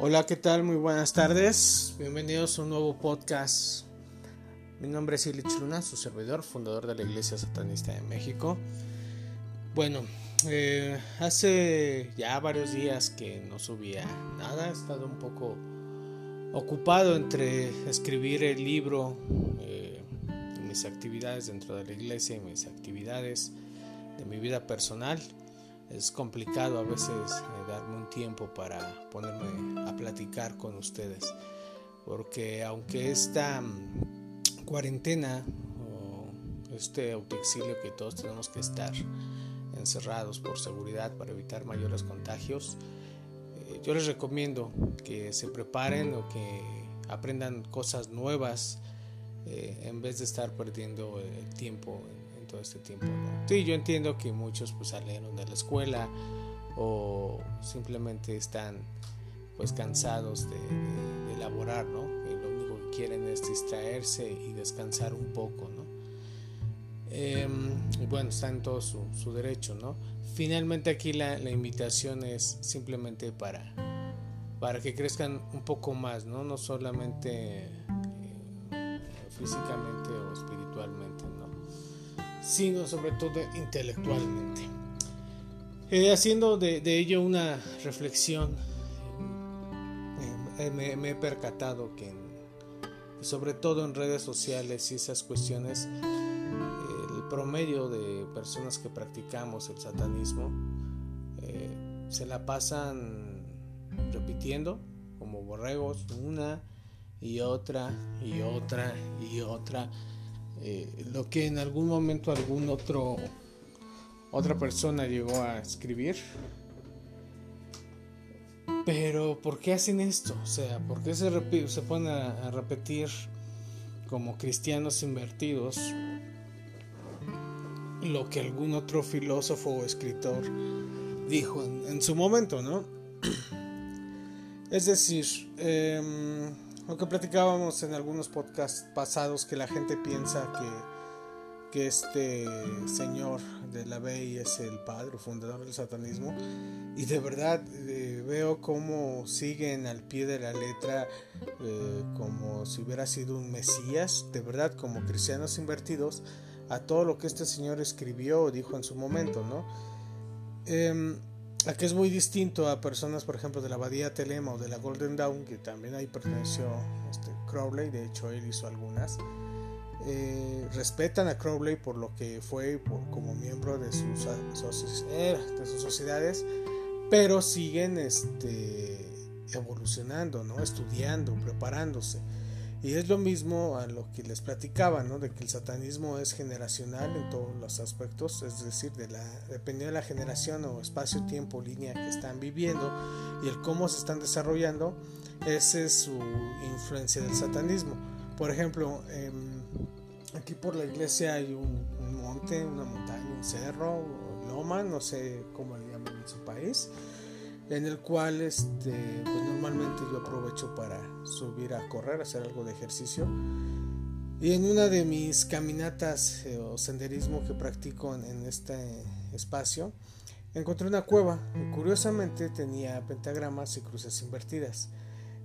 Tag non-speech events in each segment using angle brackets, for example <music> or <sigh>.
Hola, ¿qué tal? Muy buenas tardes. Bienvenidos a un nuevo podcast. Mi nombre es Ilich Luna, su servidor, fundador de la Iglesia Satanista de México. Bueno, eh, hace ya varios días que no subía nada, he estado un poco ocupado entre escribir el libro, eh, mis actividades dentro de la iglesia y mis actividades de mi vida personal es complicado a veces eh, darme un tiempo para ponerme a platicar con ustedes. Porque aunque esta mm, cuarentena o este autoexilio que todos tenemos que estar encerrados por seguridad para evitar mayores contagios, eh, yo les recomiendo que se preparen o que aprendan cosas nuevas eh, en vez de estar perdiendo el tiempo este tiempo. ¿no? Sí, yo entiendo que muchos pues salieron de la escuela o simplemente están pues cansados de, de, laborar, ¿no? Y lo único que quieren es distraerse y descansar un poco, ¿no? Em, bueno, está en todo su, su, derecho, ¿no? Finalmente aquí la, la, invitación es simplemente para, para que crezcan un poco más, ¿no? No solamente eh, físicamente o espiritualmente. Sino sobre todo intelectualmente. Eh, haciendo de, ello una reflexión, eh, me, me, he percatado que sobre todo en redes sociales y esas cuestiones, el promedio de personas que practicamos el satanismo eh, se la pasan repitiendo como borregos una y otra y otra y otra eh, lo que en algún momento algún otro otra persona llegó a escribir. Pero ¿por qué hacen esto? O sea, ¿por qué se, se ponen a, repetir como cristianos invertidos lo que algún otro filósofo o escritor dijo en, su momento, ¿no? <clears throat> Es decir, eh, lo que platicábamos en algunos podcasts pasados que la gente piensa que, que este señor de la Bey es el padre fundador del satanismo y de verdad eh, veo cómo siguen al pie de la letra eh, como si hubiera sido un mesías, de verdad como cristianos invertidos a todo lo que este señor escribió o dijo en su momento, ¿no? Eh, Aquí es muy distinto a personas, por ejemplo, de la Abadía Telema o de la Golden Dawn, que también ahí perteneció este, Crowley, de hecho él hizo algunas. Eh, respetan a Crowley por lo que fue como miembro de sus, eh, de sus sociedades, pero siguen este, evolucionando, ¿no? estudiando, preparándose. Y es lo mismo a lo que les platicaba, ¿no? De que el satanismo es generacional en todos los aspectos, es decir, de la, dependiendo de la generación o espacio, tiempo, línea que están viviendo y el cómo se están desarrollando, esa es su influencia del satanismo. Por ejemplo, eh, aquí por la iglesia hay un, un, monte, una montaña, un cerro, loma, no sé cómo le llaman en su país en el cual este, pues normalmente yo aprovecho para subir a correr, hacer algo de ejercicio. Y en una de mis caminatas eh, o senderismo que practico en, en, este espacio, encontré una cueva y curiosamente tenía pentagramas y cruces invertidas.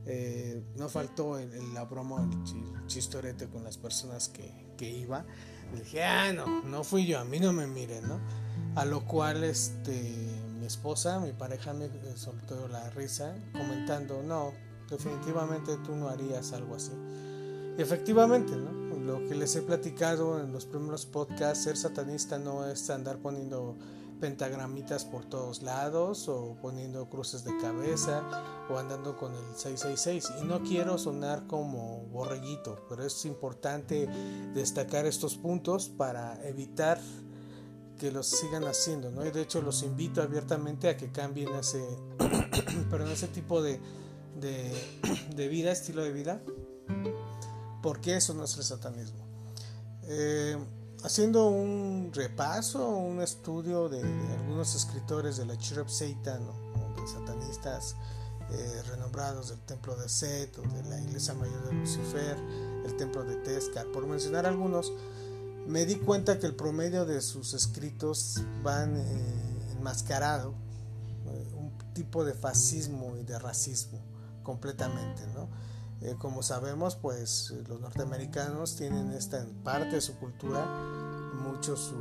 Eh, no faltó el, el, la broma, el chistorete con las personas que, que iba. Dije, ah, no, no fui yo, a mí no me miren, ¿no? A lo cual, este, mi esposa, mi pareja me soltó la risa comentando, no, definitivamente tú no harías algo así. Y efectivamente, ¿no? Lo que les he platicado en los primeros podcasts, ser satanista no es andar poniendo pentagramitas por todos lados o poniendo cruces de cabeza o andando con el 666 y no quiero sonar como borreguito pero es importante destacar estos puntos para evitar que los sigan haciendo, ¿no? Y de hecho los invito abiertamente a que cambien ese, <coughs> perdón, ese tipo de, <coughs> de, vida, estilo de vida, porque eso no es el satanismo. Eh, haciendo un repaso, un estudio de, algunos escritores de la of Satan o de satanistas eh, renombrados del templo de Set o de la iglesia mayor de Lucifer, el templo de Tescar, por mencionar algunos, me di cuenta que el promedio de sus escritos van eh, enmascarado eh, un tipo de fascismo y de racismo completamente, ¿no? Eh, como sabemos, pues los norteamericanos tienen esta en parte de su cultura mucho su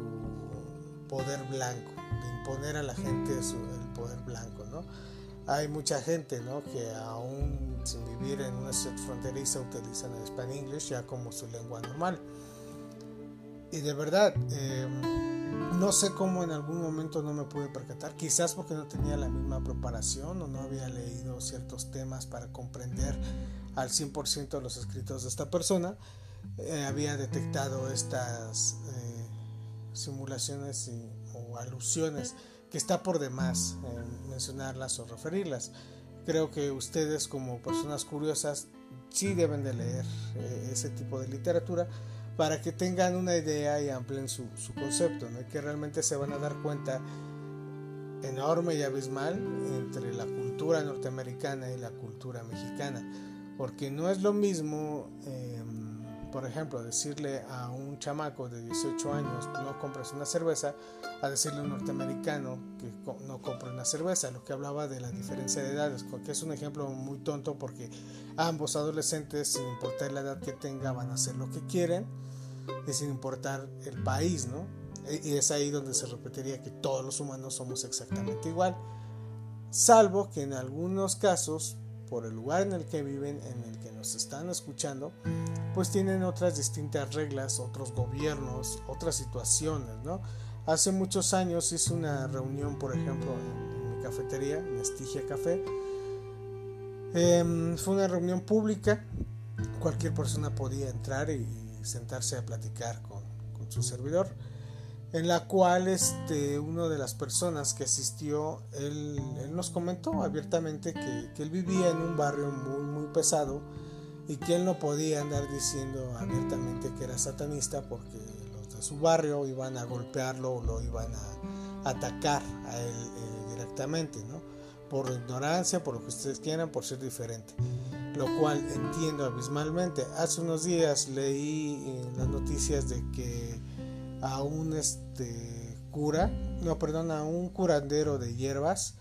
poder blanco, de imponer a la gente el poder blanco, ¿no? Hay mucha gente, ¿no? Que aún sin vivir en una ciudad fronteriza utilizan el Spanish English ya como su lengua normal. Y de verdad, em, no sé cómo en algún momento no me pude percatar, quizás porque no tenía la misma preparación o no había leído ciertos temas para comprender al 100% los escritos de esta persona, eh, había detectado estas eh, simulaciones o alusiones que está por demás eh, mencionarlas o referirlas. Creo que ustedes como personas curiosas sí deben de leer ese tipo de literatura para que tengan una idea y amplíen su, concepto, ¿no? que realmente se van a dar cuenta enorme y abismal entre la cultura norteamericana y la cultura mexicana, porque no es lo mismo, em, por ejemplo, decirle a un chamaco de 18 años no compres una cerveza, a decirle a un norteamericano que no compre una cerveza, lo que hablaba de la diferencia de edades, que es un ejemplo muy tonto porque ambos adolescentes, sin importar la edad que tengan, van a hacer lo que quieren sin importar el país, ¿no? E, y es ahí donde se repetiría que todos los humanos somos exactamente igual, salvo que en algunos casos, por el lugar en el que viven, en el que nos están escuchando, pues tienen otras distintas reglas, otros gobiernos, otras situaciones, ¿no? Hace muchos años hice una reunión, por ejemplo, en, mi cafetería, en Estigia Café. Em, fue una reunión pública, cualquier persona podía entrar y sentarse a platicar con, su servidor, en la cual este, una de las personas que asistió, él, nos comentó abiertamente que, él vivía en un barrio muy, muy pesado y que él no podía andar diciendo abiertamente que era satanista porque los de su barrio iban a golpearlo o lo iban a atacar a él eh, directamente, ¿no? Por ignorancia, por lo que ustedes quieran, por ser diferente lo cual entiendo abismalmente. Hace unos días leí en las noticias de que a un este cura, no, perdón, a un curandero de hierbas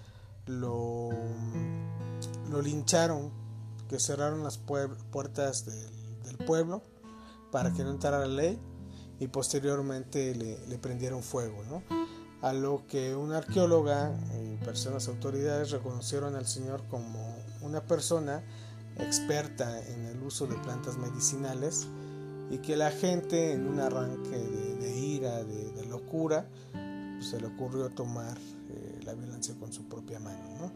lo, lo lincharon, que cerraron las puertas del, pueblo para que no entrara la ley y posteriormente le, prendieron fuego, ¿no? A lo que una arqueóloga y personas autoridades reconocieron al señor como una persona experta en el uso de plantas medicinales y que la gente en un arranque de, ira, de, locura, pues, se le ocurrió tomar eh, la violencia con su propia mano.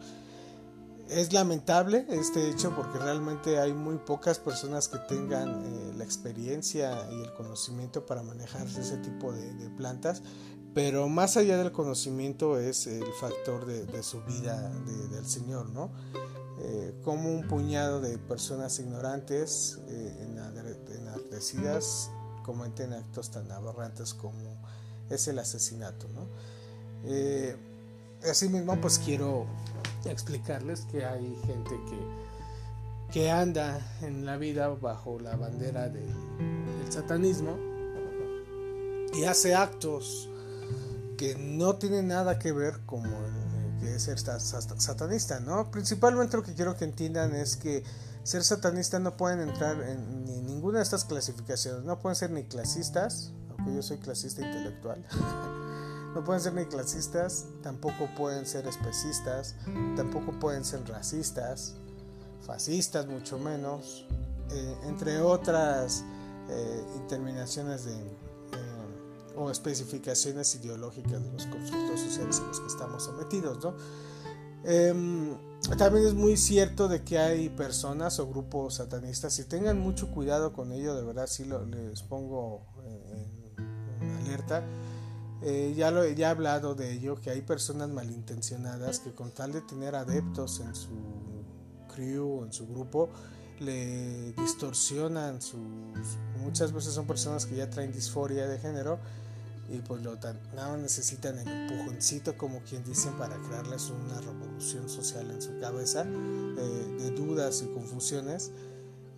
Es lamentable este hecho porque realmente hay muy pocas personas que tengan eh, la experiencia y el conocimiento para manejar ese tipo de, plantas, pero más allá del conocimiento es el factor de, su vida del Señor, ¿no? Eh, como un puñado de personas ignorantes, eh, enardecidas, cometen actos tan aberrantes como es el asesinato. ¿no? Eh, asimismo, pues quiero explicarles que hay gente que, que anda en la vida bajo la bandera del satanismo y hace actos que no tienen nada que ver como el que es ser satanista, ¿no? Principalmente lo que quiero que entiendan es que ser satanista no pueden entrar en, ninguna de estas clasificaciones, no pueden ser ni clasistas, aunque yo soy clasista intelectual, <laughs> no pueden ser ni clasistas, tampoco pueden ser especistas, tampoco pueden ser racistas, fascistas mucho menos, eh, entre otras eh, interminaciones de o especificaciones ideológicas de los constructos sociales en los que estamos sometidos. ¿no? Em, también es muy cierto de que hay personas o grupos satanistas y tengan mucho cuidado con ello, de verdad sí lo, les pongo en, alerta. Eh, ya, lo, ya he hablado de ello, que hay personas malintencionadas que con tal de tener adeptos en su crew, en su grupo, le distorsionan sus... Muchas veces son personas que ya traen disforia de género y pues lo tan, nada necesitan el empujoncito como quien dicen para crearles una revolución social en su cabeza eh, de dudas y confusiones.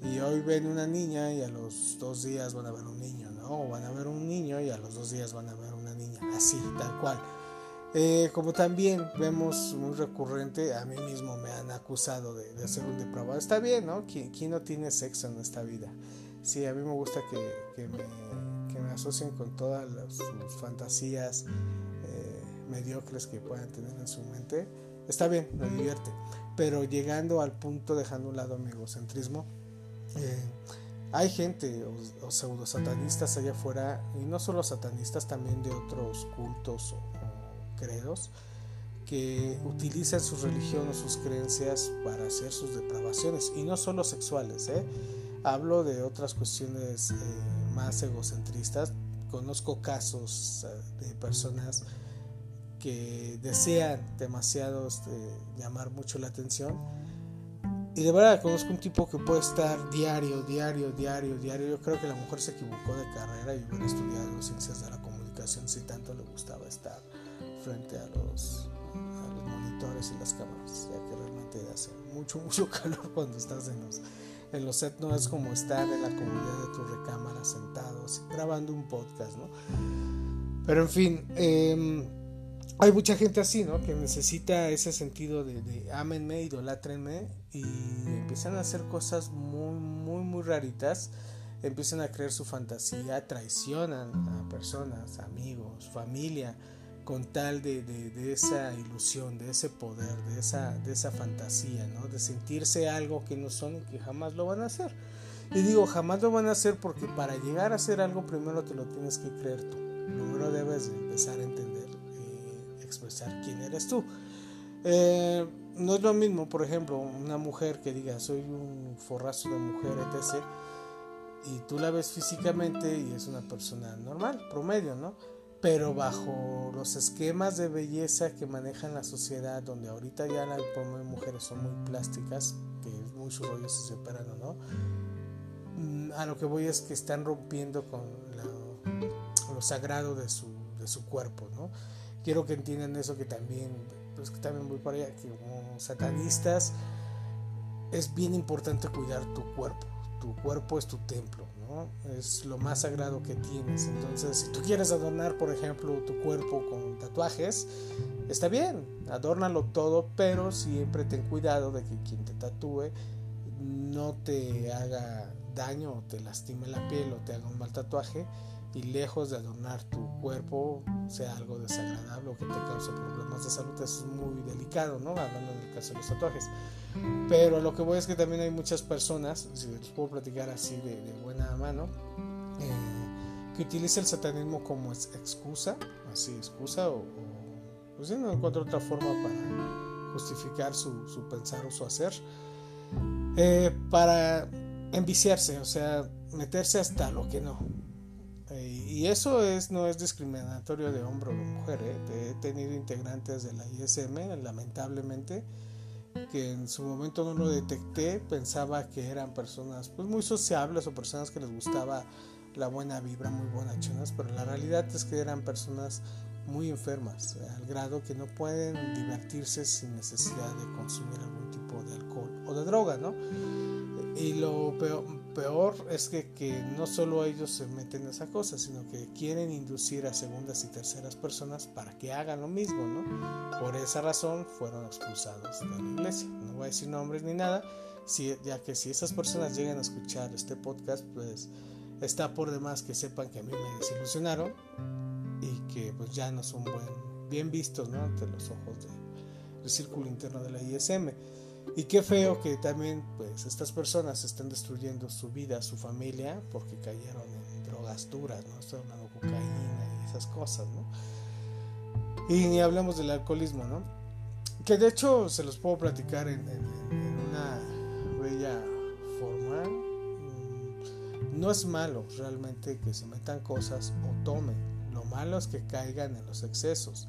Y hoy ven una niña y a los dos días van a ver un niño no o van a ver un niño y a los dos días van a ver una niña así tal cual Eh, como también vemos muy recurrente, a mí mismo me han acusado de, de hacer un depravado. Está bien, ¿no? ¿Quién, ¿Quién, no tiene sexo en esta vida? Sí, a mí me gusta que, que, me, que me, asocien con todas las, sus fantasías eh, mediocres que puedan tener en su mente. Está bien, me divierte. Pero llegando al punto, dejando un lado mi egocentrismo, eh, hay gente o, o pseudo satanistas allá afuera, y no solo satanistas, también de otros cultos o credos que utilizan su religión o sus creencias para hacer sus depravaciones y no solo sexuales ¿eh? hablo de otras cuestiones eh, más egocentristas conozco casos eh, de personas que desean demasiado este, llamar mucho la atención y de verdad conozco un tipo que puede estar diario, diario, diario, diario. Yo creo que la mujer se equivocó de carrera y hubiera estudiado ciencias de la comunicación si tanto le gustaba estar frente a los, monitores y las cámaras, ya que realmente hace mucho, <laughs> mucho calor cuando estás en los, en los sets, no es como estar en la comunidad de tu recámara sentados grabando un podcast, ¿no? Pero en fin, eh, hay mucha gente así, ¿no? Que necesita ese sentido de, de ámenme, y empiezan a hacer cosas muy, muy, muy raritas. Empiezan a creer su fantasía, traicionan a personas, amigos, familia, con tal de, de, esa ilusión, de ese poder, de esa, de esa fantasía, ¿no? de sentirse algo que no son y que jamás lo van a hacer. Y digo, jamás lo van a hacer porque para llegar a hacer algo primero te lo tienes que creer tú. Primero debes de empezar a entender, eh, expresar quién eres tú. Eh, no es lo mismo, por ejemplo, una mujer que diga soy un forrazo de mujer, etc. Y tú la ves físicamente y es una persona normal, promedio, ¿no? Pero bajo los esquemas de belleza que manejan la sociedad, donde ahorita ya las mujeres son muy plásticas, que es muy su rollo si se operan o no, mm, a lo que voy es que están rompiendo con lo sagrado de su, de su cuerpo, ¿no? Quiero que entiendan eso que también, pues que también voy para allá, que como satanistas es bien importante cuidar tu cuerpo, tu cuerpo es tu templo, es lo más sagrado que tienes. Entonces, si tú quieres adornar, por ejemplo, tu cuerpo con tatuajes, está bien, adórnalo todo, pero siempre ten cuidado de que quien te tatúe no te haga daño o te lastime la piel o te haga un mal tatuaje y lejos de adornar tu cuerpo sea algo desagradable o que te cause problemas de salud, eso es muy delicado, ¿no? Hablando en el caso de los tatuajes. Pero lo que voy es que también hay muchas personas, si les puedo platicar así de, de buena mano, eh, que utiliza el satanismo como excusa, así excusa, o, o pues no encuentro otra forma para justificar su, su pensar o su hacer, eh, para enviciarse, o sea, meterse hasta lo que no. Eh, y eso es, no es discriminatorio de hombre o de mujer. ¿eh? He tenido integrantes de la ISM, lamentablemente, que en su momento no lo detecté, pensaba que eran personas pues, muy sociables o personas que les gustaba la buena vibra, muy bonachonas, pero la realidad es que eran personas muy enfermas, al grado que no pueden divertirse sin necesidad de consumir algún tipo de alcohol o de droga, ¿no? Y lo peor, peor es que, que, no solo ellos se meten en esa cosa, sino que quieren inducir a segundas y terceras personas para que hagan lo mismo, ¿no? Por esa razón fueron expulsados de la iglesia. No voy a decir nombres ni nada, ya que si esas personas llegan a escuchar este podcast, pues está por demás que sepan que a mí me desilusionaron y que pues ya no son buen, bien vistos, ¿no? Ante los ojos del círculo interno de la ISM. Y qué feo que también pues estas personas están destruyendo su vida, su familia, porque cayeron en drogas duras, ¿no? Estoy hablando cocaína y esas cosas, ¿no? Y ni hablamos del alcoholismo, ¿no? Que de hecho se los puedo platicar en, en, en una bella forma. No es malo realmente que se metan cosas o tomen. Lo malo es que caigan en los excesos.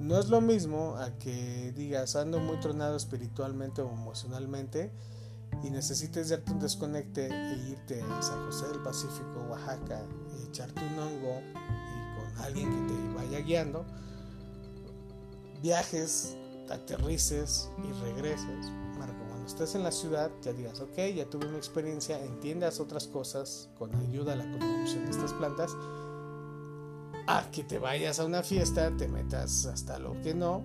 No es lo mismo a que digas ando muy tronado espiritualmente o emocionalmente y necesites darte un desconecte e irte a San José del Pacífico, Oaxaca, y echarte un hongo y con alguien que te vaya guiando, viajes, aterrices y regreses. Que cuando estés en la ciudad ya digas, ok, ya tuve una experiencia, entiendas otras cosas con ayuda a la contribución de estas plantas a que te vayas a una fiesta, te metas hasta lo que no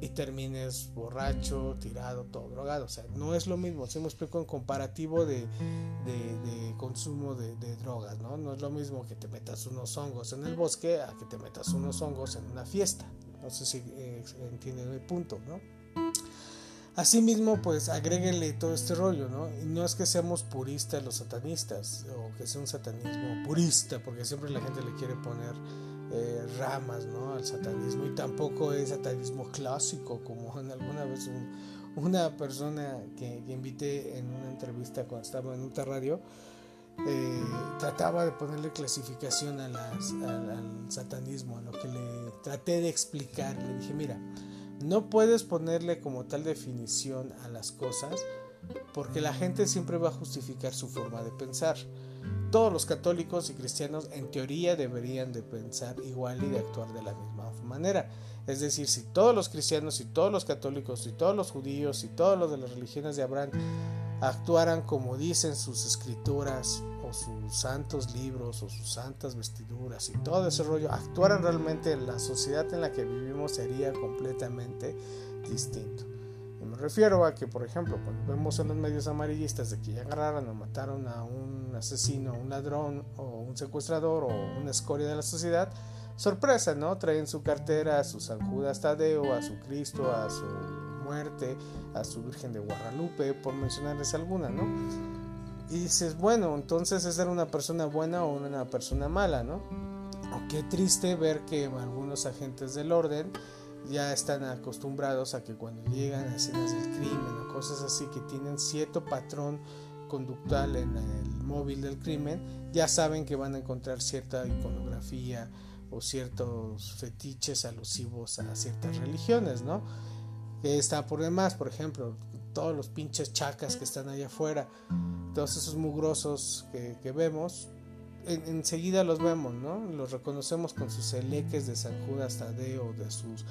y termines borracho, tirado, todo drogado. O sea, no es lo mismo. Si me explico en comparativo de, de, consumo de, drogas, ¿no? No es lo mismo que te metas unos hongos en el bosque a que te metas unos hongos en una fiesta. No sé si eh, entienden el punto, ¿no? Asimismo, pues agréguenle todo este rollo, ¿no? No es que seamos puristas los satanistas, o que sea un satanismo purista, porque siempre la gente le quiere poner eh, ramas, ¿no? Al satanismo, y tampoco es satanismo clásico, como en alguna vez una persona que, invité en una entrevista cuando estaba en un radio, eh, trataba de ponerle clasificación a las, al satanismo, a lo que le traté de explicar. Le dije, mira, no puedes ponerle como tal definición a las cosas porque la gente siempre va a justificar su forma de pensar. Todos los católicos y cristianos en teoría deberían de pensar igual y de actuar de la misma manera. Es decir, si todos los cristianos y todos los católicos y todos los judíos y todos los de las religiones de Abraham actuaran como dicen sus escrituras sus santos libros o sus santas vestiduras y todo ese rollo actuaran realmente en la sociedad en la que vivimos sería completamente distinto. Me refiero a que, por ejemplo, cuando vemos en los medios amarillistas de que ya agarraron o mataron a un asesino, un ladrón o un secuestrador o una escoria de la sociedad, sorpresa, ¿no? Traen su cartera a su San Judas Tadeo, a su Cristo, a su muerte, a su Virgen de Guadalupe, por mencionarles alguna, ¿no? Y dices, bueno, entonces es ser una persona buena o una persona mala, ¿no? O qué triste ver que algunos agentes del orden ya están acostumbrados a que cuando llegan a escenas del crimen o cosas así que tienen cierto patrón conductual en el móvil del crimen, ya saben que van a encontrar cierta iconografía o ciertos fetiches alusivos a ciertas religiones, ¿no? Está por demás, por ejemplo, todos los pinches chacas que están allá afuera, todos esos mugrosos que, vemos, enseguida los vemos, ¿no? Los reconocemos con sus eleques de San Judas Tadeo, de sus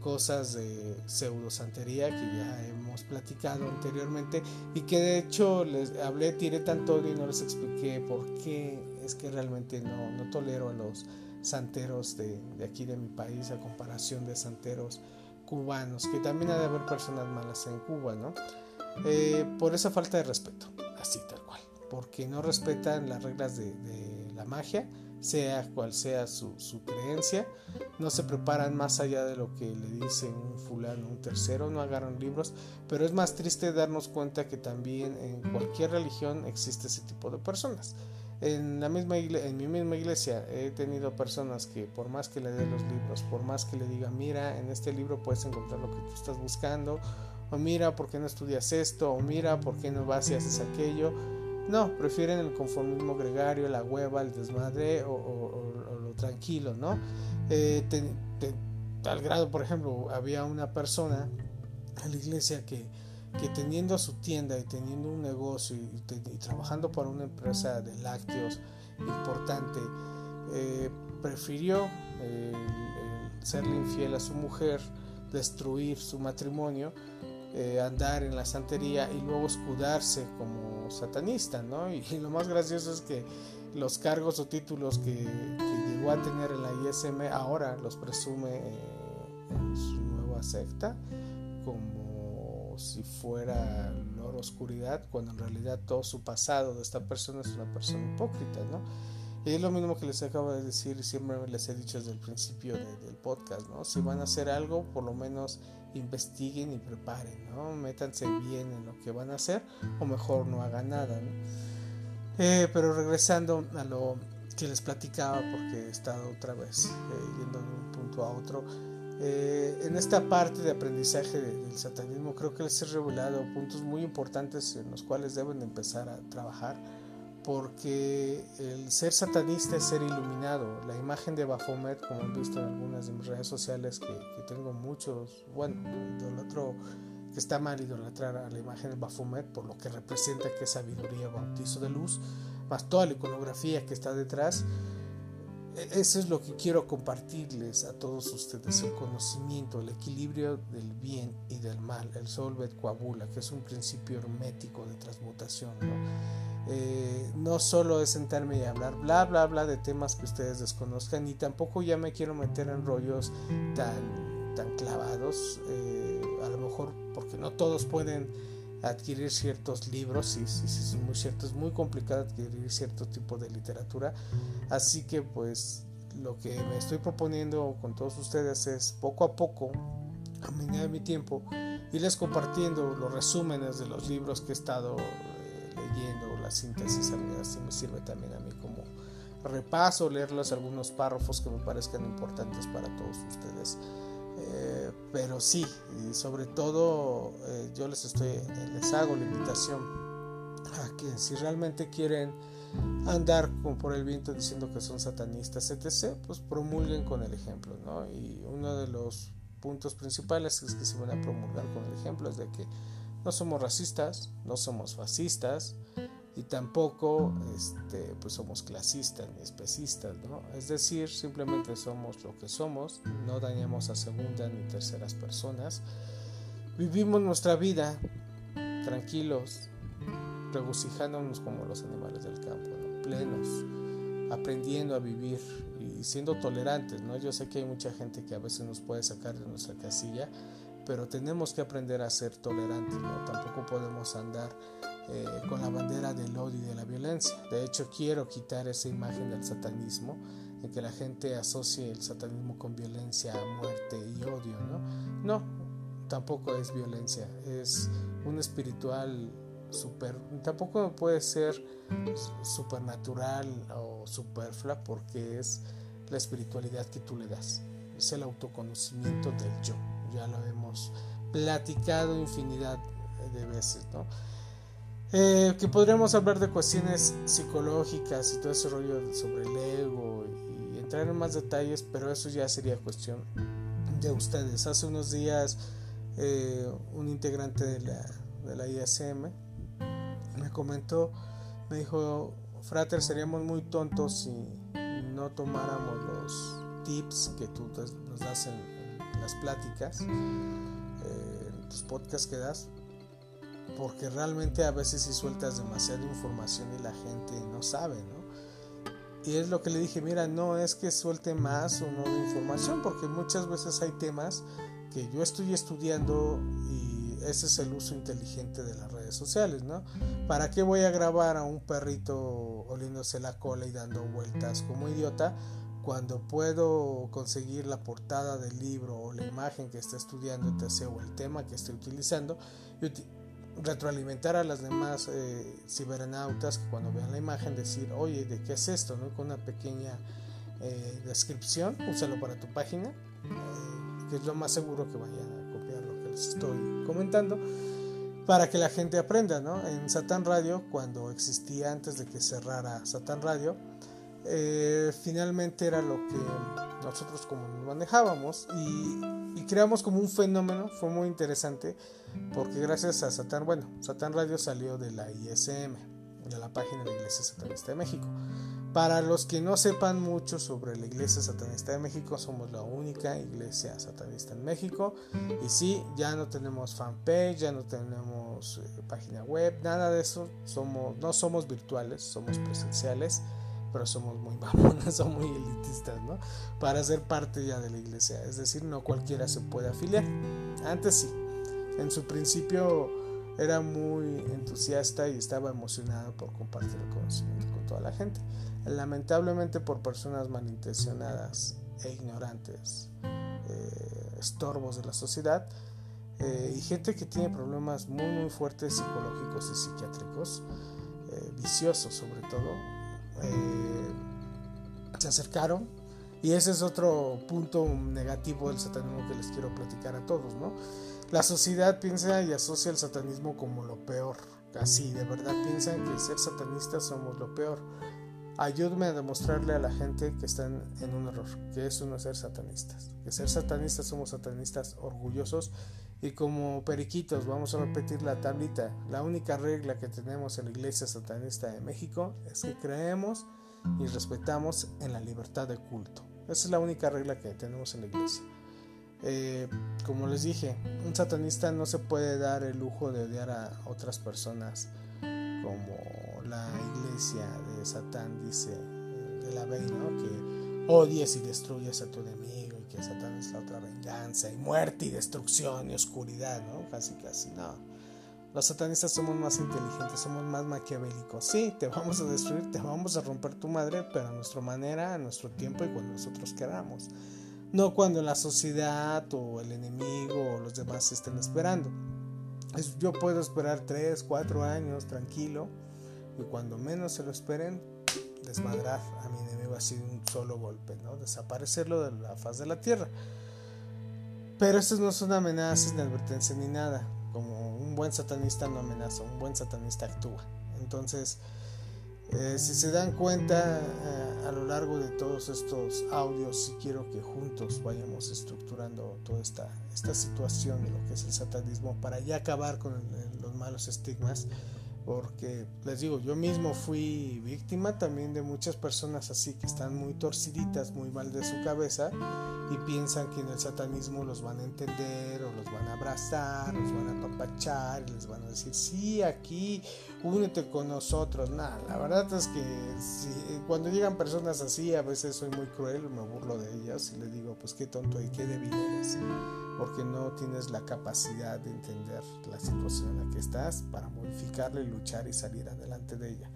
cosas de pseudo santería que ya hemos platicado anteriormente y que de hecho les hablé, tiré tanto y no les expliqué por qué es que realmente no, no tolero a los santeros de aquí de mi país a comparación de santeros cubanos, que también ha de haber personas malas en Cuba, ¿no? Eh, por esa falta de respeto, así tal cual, porque no respetan las reglas de, la magia, sea cual sea su, creencia, no se preparan más allá de lo que le dice un fulano, un tercero, no agarran libros, pero es más triste darnos cuenta que también en cualquier religión existe ese tipo de personas en la misma en mi misma iglesia he tenido personas que por más que le dé los libros, por más que le diga, mira, en este libro puedes encontrar lo que tú estás buscando, o mira, ¿por qué no estudias esto? O mira, ¿por qué no vas y haces aquello? No, prefieren el conformismo gregario, la hueva, el desmadre o, lo tranquilo, ¿no? Eh, al grado, por ejemplo, había una persona en la iglesia que que teniendo su tienda y teniendo un negocio y, trabajando para una empresa de lácteos importante, eh, prefirió serle infiel a su mujer, destruir su matrimonio, eh, andar en la santería y luego escudarse como satanista, ¿no? Y, lo más gracioso es que los cargos o títulos que, llegó a tener en la ISM ahora los presume eh, en su nueva secta como si fuera la oscuridad, cuando en realidad todo su pasado de esta persona es una persona hipócrita, ¿no? Y es lo mismo que les acabo de decir y siempre les he dicho desde el principio del podcast, ¿no? Si van a hacer algo, por lo menos investiguen y preparen, ¿no? Métanse bien en lo que van a hacer o mejor no hagan nada, ¿no? Eh, pero regresando a lo que les platicaba, porque he estado otra vez eh, yendo de un punto a otro, eh, en esta parte de aprendizaje del satanismo creo que les he revelado puntos muy importantes en los cuales deben empezar a trabajar porque el ser satanista es ser iluminado. La imagen de Baphomet, como han visto en algunas de mis redes sociales, que, tengo muchos, bueno, otro que está mal idolatrar a la imagen de Baphomet por lo que representa que es sabiduría, bautizo de luz, más toda la iconografía que está detrás. E-, eso es lo que quiero compartirles a todos ustedes, el conocimiento, el equilibrio del bien y del mal, el solvet coabula, que es un principio hermético de transmutación. Eh, no solo es sentarme y hablar bla bla bla de temas que ustedes desconozcan y tampoco ya me quiero meter en rollos tan, tan clavados eh, a lo mejor porque no todos pueden adquirir ciertos libros y sí, sí, es muy cierto es muy complicado adquirir cierto tipo de literatura así que pues lo que me estoy proponiendo con todos ustedes es poco a poco a mi tiempo irles compartiendo los resúmenes de los libros que he estado eh, leyendo, la síntesis, así me sirve también a mí como repaso, leerles algunos párrafos que me parezcan importantes para todos ustedes. Eh, pero sí, sobre todo eh, yo les estoy, les hago la invitación a que si realmente quieren andar como por el viento diciendo que son satanistas, etc., pues promulguen con el ejemplo, ¿no? Y uno de los puntos principales es que se van a promulgar con el ejemplo es de que no somos racistas, no somos fascistas y tampoco este, pues somos clasistas ni especistas, ¿no? Es decir, simplemente somos lo que somos, no dañamos a segundas ni terceras personas, vivimos nuestra vida tranquilos, regocijándonos como los animales del campo, plenos, aprendiendo a vivir y siendo tolerantes, ¿no? Yo sé que hay mucha gente que a veces nos puede sacar de nuestra casilla, pero tenemos que aprender a ser tolerantes, ¿no? Tampoco podemos andar eh, con la bandera del odio y de la violencia. De hecho, quiero quitar esa imagen del satanismo, en que la gente asocie el satanismo con violencia, muerte y odio, ¿no? No, tampoco es violencia, es un espiritual super, tampoco puede ser supernatural o superflua porque es la espiritualidad que tú le das, es el autoconocimiento del yo, ya lo hemos platicado infinidad de veces, ¿no? Eh, que podríamos hablar de cuestiones psicológicas y todo ese rollo sobre el ego y, entrar en más detalles, pero eso ya sería cuestión de ustedes. Hace unos días eh, un integrante de la, de la ISM me comentó, me dijo, Frater, seríamos muy tontos si no tomáramos los tips que tú nos das en, las pláticas, eh, en tus podcasts que das, porque realmente a veces si sueltas demasiada información y la gente no sabe, ¿no? Y es lo que le dije, mira, no es que suelte más o no de información, porque muchas veces hay temas que yo estoy estudiando y ese es el uso inteligente de las redes sociales, ¿no? ¿Para qué voy a grabar a un perrito oliéndose la cola y dando vueltas como idiota cuando puedo conseguir la portada del libro o la imagen que está estudiando o el tema que estoy utilizando retroalimentar a las demás eh, cibernautas que cuando vean la imagen decir, oye, ¿de qué es esto? ¿no? Con una pequeña eh, descripción, úsalo para tu página, eh, que es lo más seguro que vayan a copiar lo que les estoy comentando, para que la gente aprenda. ¿no? En Satan Radio, cuando existía antes de que cerrara Satan Radio, finalmente era lo que nosotros como manejábamos y, y creamos como un fenómeno, fue muy interesante porque gracias a Satán, bueno, Satán Radio salió de la ISM, de la página de la Iglesia Satanista de México. Para los que no sepan mucho sobre la Iglesia Satanista de México, somos la única iglesia satanista en México. Y sí, ya no tenemos fanpage, ya no tenemos eh, página web, nada de eso. Somos, no somos virtuales, somos presenciales, pero somos muy mamonas, <laughs> somos muy elitistas, ¿no? Para ser parte ya de la iglesia. Es decir, no cualquiera se puede afiliar. Antes sí, en su principio era muy entusiasta y estaba emocionado por compartir el conocimiento con toda la gente. Lamentablemente por personas malintencionadas e ignorantes, eh, estorbos de la sociedad eh, y gente que tiene problemas muy muy fuertes psicológicos y psiquiátricos, eh, viciosos sobre todo, se acercaron y ese es otro punto negativo del satanismo que les quiero platicar a todos, ¿no? La sociedad piensa y asocia el satanismo como lo peor. Así, de verdad piensan que ser satanistas somos lo peor. Ayúdame a demostrarle a la gente que están en un error, que eso no es ser satanistas. Que ser satanistas somos satanistas orgullosos y como periquitos, vamos a repetir la tablita. La única regla que tenemos en la Iglesia Satanista de México es que creemos y respetamos en la libertad de culto. Esa es la única regla que tenemos en la iglesia. Eh, como les dije, un satanista no se puede dar el lujo de odiar a otras personas como la iglesia de Satán dice, eh, de la Bey, ¿no? Que odies y destruyes a tu enemigo que Satán es la otra venganza y muerte y destrucción y oscuridad, ¿no? Casi, casi, no. Los satanistas somos más inteligentes, somos más maquiavélicos. Sí, te vamos a destruir, te vamos a romper tu madre, pero a nuestra manera, a nuestro tiempo y cuando nosotros queramos. No cuando la sociedad o el enemigo o los demás estén esperando. yo puedo esperar 3, 4 años tranquilo y cuando menos se lo esperen, desmadrar a mi enemigo así de un solo golpe, ¿no? Desaparecerlo de la faz de la tierra. Pero estas no son amenazas ni advertencias ni nada. Como un buen satanista no amenaza, un buen satanista actúa. Entonces, eh, si se dan cuenta eh, a lo largo de todos estos audios, si quiero que juntos vayamos estructurando toda esta, esta situación de lo que es el satanismo para ya acabar con los malos estigmas porque les digo, yo mismo fui víctima también de muchas personas así que están muy torciditas, muy mal de su cabeza y piensan que en el satanismo los van a entender o los van a abrazar, los van a apapachar y les van a decir, sí, aquí, únete con nosotros. Nada, la verdad es que cuando llegan personas así, a veces soy muy cruel, me burlo de ellas y les digo, pues qué tonto y qué débil eres porque no tienes la capacidad de entender la situación en la que estás para modificarla y luchar y salir adelante de ella.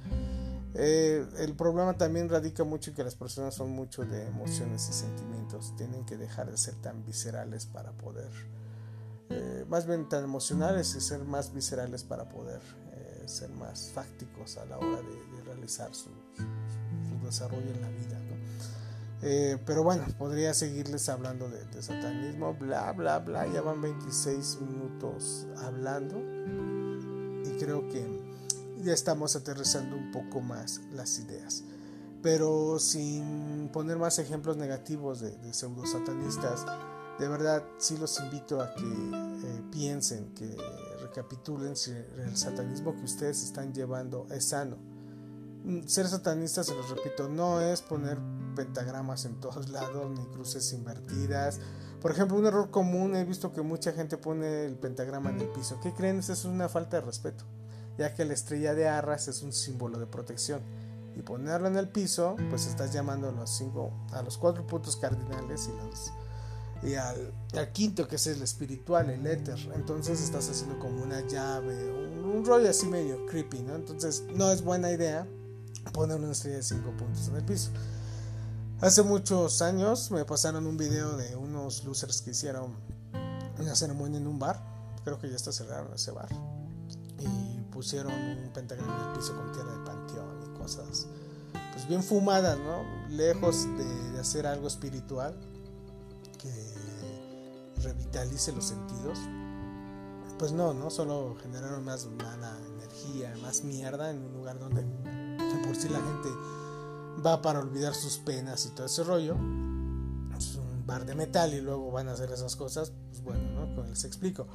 Eh, el problema también radica mucho en que las personas son mucho de emociones y sentimientos, tienen que dejar de ser tan viscerales para poder, eh, más bien tan emocionales y ser más viscerales para poder eh, ser más fácticos a la hora de, realizar su, su desarrollo en la vida. Eh, pero bueno, podría seguirles hablando de, satanismo, bla, bla, bla. Ya van 26 minutos hablando y creo que ya estamos aterrizando un poco más las ideas. Pero sin poner más ejemplos negativos de, pseudo satanistas, de verdad sí los invito a que eh, piensen, que recapitulen si el satanismo que ustedes están llevando es sano. Ser satanista, se los repito, no es poner pentagramas en todos <laughs> lados, ni cruces invertidas. Por ejemplo, un error común, he visto que mucha gente pone el pentagrama en el piso. ¿Qué creen? Eso es una falta de respeto, ya que la estrella de arras es un símbolo de protección. Y ponerlo en el piso, pues estás llamando a los, cinco, a los cuatro puntos cardinales y, los, y al, quinto, que es el espiritual, el éter. Entonces estás haciendo como una llave, un rollo así medio creepy, ¿no? Entonces no es buena idea poner una estrella de cinco puntos en el piso. Hace muchos años me pasaron un video de unos losers que hicieron una ceremonia en un bar. Creo que ya está cerrado ese bar. Y pusieron un pentagrama en el piso con tierra de panteón y cosas pues bien fumadas, ¿no? Lejos de, hacer algo espiritual que revitalice los sentidos. Pues no, ¿no? Solo generaron más mala energía, más mierda en un lugar donde por si la gente va para olvidar sus penas y todo ese rollo. Es un bar de metal y luego van a hacer esas cosas, pues bueno, ¿no? les explico.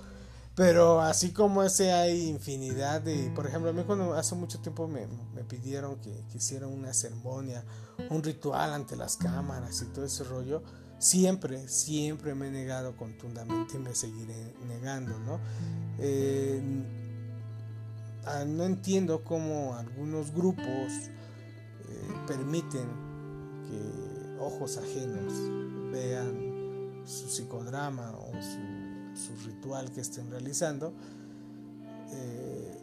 Pero así como ese hay infinidad de... Por ejemplo, a mí cuando hace mucho tiempo me, me pidieron que, que, hiciera una ceremonia, un ritual ante las cámaras y todo ese rollo, siempre, siempre me he negado contundamente y me seguiré negando, ¿no? Eh, ah, no entiendo cómo algunos grupos permiten que ojos ajenos vean su psicodrama o su, ritual que estén realizando eh,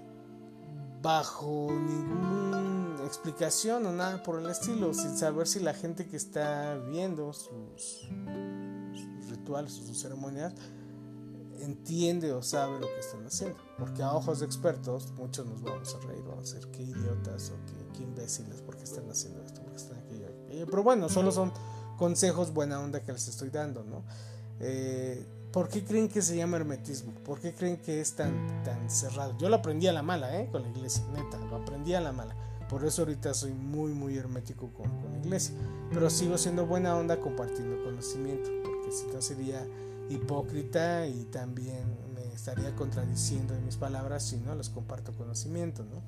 bajo ninguna explicación o nada por el estilo, sin saber si la gente que está viendo sus, rituales o sus ceremonias entiende o sabe lo que están haciendo. Porque a ojos de expertos, muchos nos vamos a reír, vamos a decir qué idiotas o qué, imbéciles, porque están haciendo esto, porque están aquello, Pero bueno, solo son consejos buena onda que les estoy dando, ¿no? Eh, ¿Por qué creen que se llama hermetismo? ¿Por qué creen que es tan, tan cerrado? Yo lo aprendí a la mala, ¿eh? Con la iglesia, neta, lo aprendí a la mala. Por eso ahorita soy muy, muy hermético con, con la iglesia. Pero sigo siendo buena onda compartiendo conocimiento, porque si no sería hipócrita y también estaría contradiciendo en mis palabras si no les comparto conocimiento, ¿no?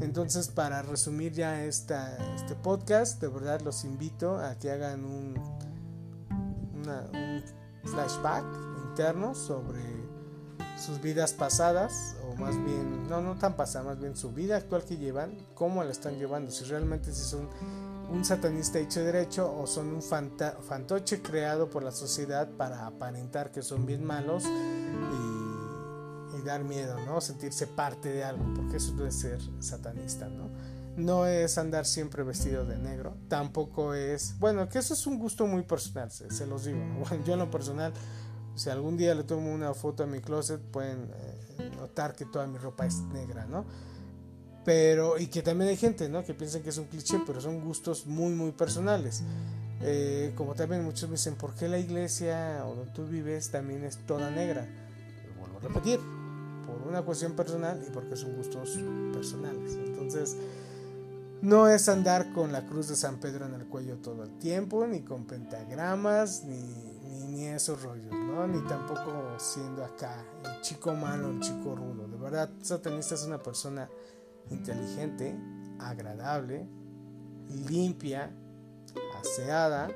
Entonces, para resumir ya esta, este podcast, de verdad los invito a que hagan un, flashback interno sobre sus vidas pasadas, o más bien, no, no tan pasadas, más bien su vida actual que llevan, cómo la están llevando, si realmente si son un satanista hecho derecho o son un fantoche creado por la sociedad para aparentar que son bien malos dar miedo, ¿no? Sentirse parte de algo, porque eso debe ser satanista, ¿no? No es andar siempre vestido de negro, tampoco es, bueno, que eso es un gusto muy personal, se, los digo, <laughs> yo en lo personal, si algún día le tomo una foto a mi closet, pueden eh, notar que toda mi ropa es negra, ¿no? Pero, y que también hay gente, ¿no? Que piensan que es un cliché, pero son gustos muy, muy personales. Eh, como también muchos me dicen, ¿por qué la iglesia o donde tú vives también es toda negra? Lo vuelvo a repetir, por una cuestión personal y porque son gustos personales. Entonces, no es andar con la cruz de San Pedro en el cuello todo el tiempo, ni con pentagramas, ni, ni, ni esos rollos, ¿no? Ni tampoco siendo acá el chico malo, el chico rudo. De verdad, satanista es una persona inteligente, agradable, limpia, aseada,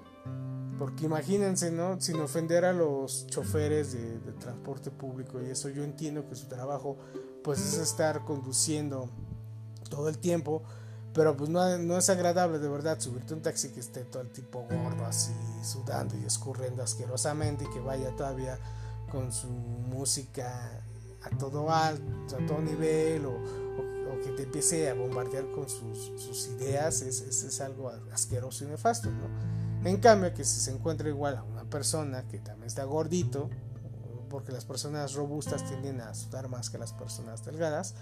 porque imagínense, ¿no? Sin ofender a los choferes de, transporte público y eso, yo entiendo que su trabajo pues es estar conduciendo todo el tiempo, pero pues no, no es agradable de verdad subirte un taxi que esté todo el tipo gordo así, sudando y escurriendo asquerosamente y que vaya todavía con su música a todo alto, a todo nivel o, que te empiece a bombardear con sus, sus ideas es, es, algo asqueroso y nefasto, ¿no? En cambio, que si se encuentra igual a una persona que también está gordito, porque las personas robustas tienden a sudar más que las personas delgadas,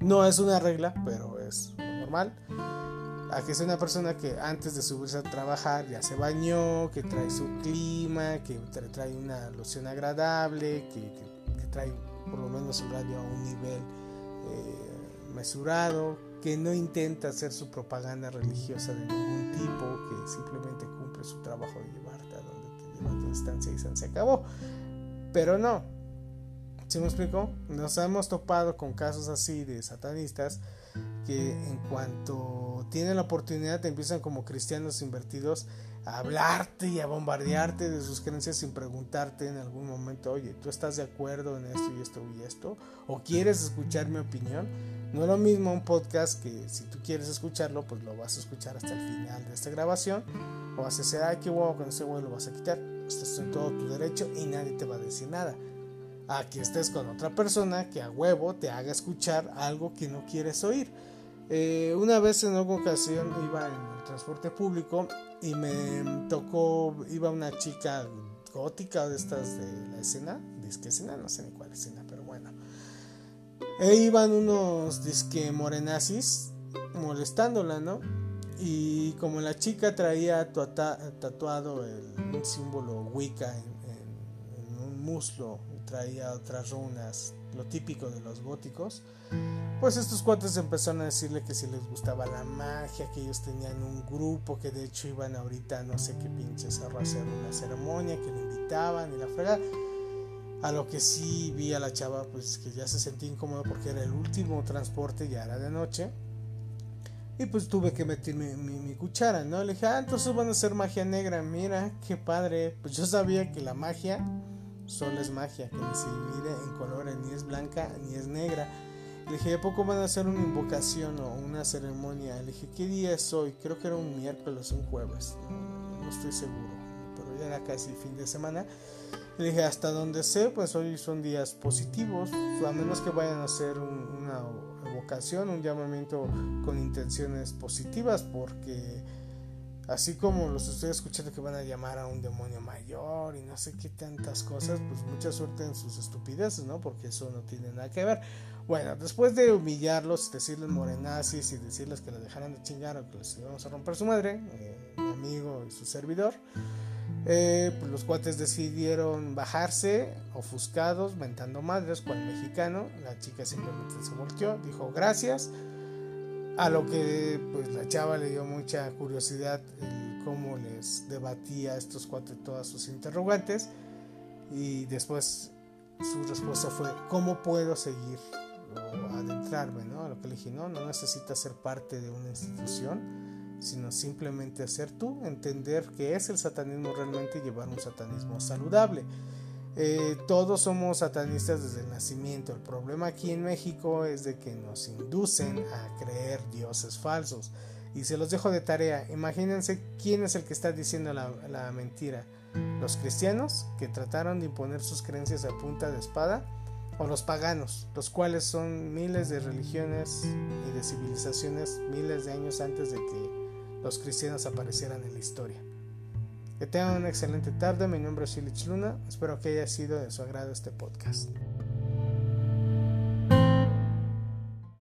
no es una regla, pero es normal. A que sea una persona que antes de subirse a trabajar ya se bañó, que trae su clima, que trae una loción agradable, que, que, trae por lo menos el radio a un nivel eh, mesurado, que no intenta hacer su propaganda religiosa de ningún tipo, que simplemente su trabajo de llevarte a donde te lleva tu instancia y se acabó. Pero no, ¿se me explico? Nos hemos topado con casos así de satanistas que en cuanto tienen la oportunidad te empiezan como cristianos invertidos a hablarte y a bombardearte de sus creencias sin preguntarte en algún momento, oye, ¿tú estás de acuerdo en esto y esto y esto? ¿O quieres escuchar mi opinión? No es lo mismo un podcast que si tú quieres escucharlo, pues lo vas a escuchar hasta el final de esta grabación. O vas a decir, ay, qué huevo, con ese huevo lo vas a quitar. Estás en todo tu derecho y nadie te va a decir nada. Aquí estés con otra persona que a huevo te haga escuchar algo que no quieres oír. Eh, una vez en alguna ocasión iba en el transporte público y me tocó, iba una chica gótica de estas de la escena, disque escena, no sé ni cuál escena, e iban unos disque morenazis molestándola, ¿no? Y como la chica traía tatuado el, símbolo Wicca en, un muslo, traía otras runas, lo típico de los góticos, pues estos cuates empezaron a decirle que si les gustaba la magia, que ellos tenían un grupo, que de hecho iban ahorita no sé qué pinches a hacer una ceremonia, que le invitaban y la fregada. A lo que sí vi a la chava, pues que ya se sentía incómodo porque era el último transporte, ya era de noche. Y pues tuve que meter mi, cuchara, ¿no? Le dije, ah, entonces van a hacer magia negra. Mira, qué padre. Pues yo sabía que la magia solo es magia, que ni se divide en colores, ni es blanca ni es negra. Le dije, ¿a poco van a hacer una invocación o una ceremonia? Le dije, ¿qué día es hoy? Creo que era un miércoles, un jueves. no estoy seguro, pero ya era casi fin de semana. Le dije, hasta donde sé, pues hoy son días positivos, a menos que vayan a hacer una evocación, un llamamiento con intenciones positivas, porque así como los estoy escuchando que van a llamar a un demonio mayor y no sé qué tantas cosas, pues mucha suerte en sus estupideces, ¿no? Porque eso no tiene nada que ver. Bueno, después de humillarlos, decirles morenazis y decirles que les dejaran de chingar o que les íbamos a romper su madre, eh, mi amigo y su servidor, eh, pues los cuates decidieron bajarse, ofuscados, mentando madres, cual mexicano. La chica simplemente se volteó, dijo gracias. A lo que pues la chava le dio mucha curiosidad el cómo les debatía a estos cuates todas sus interrogantes. Y después su respuesta fue, ¿cómo puedo seguir o adentrarme? ¿no? A lo que le dije, no, no necesitas ser parte de una institución sino simplemente ser tú, entender que es el satanismo realmente llevar un satanismo saludable. eh, todos somos satanistas desde el nacimiento. El problema aquí en México es de que nos inducen a creer dioses falsos. Y se los dejo de tarea. Imagínense quién es el que está diciendo la, la mentira. Los cristianos que trataron de imponer sus creencias a punta de espada o los paganos, los cuales son miles de religiones y de civilizaciones miles de años antes de que los cristianos aparecieran en la historia. Que tengan una excelente tarde, mi nombre es Felix Luna, espero que haya sido de su agrado este podcast.